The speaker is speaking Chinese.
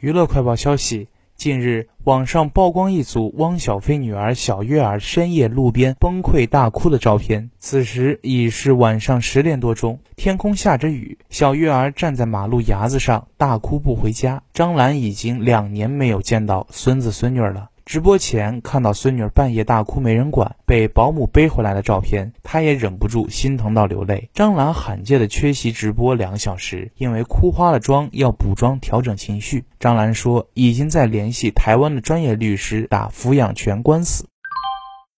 娱乐快报消息：近日，网上曝光一组汪小菲女儿小月儿深夜路边崩溃大哭的照片。此时已是晚上十点多钟，天空下着雨，小月儿站在马路牙子上大哭不回家。张兰已经两年没有见到孙子孙女了。直播前看到孙女半夜大哭没人管，被保姆背回来的照片，她也忍不住心疼到流泪。张兰罕见的缺席直播两小时，因为哭花了妆要补妆调整情绪。张兰说已经在联系台湾的专业律师打抚养权官司。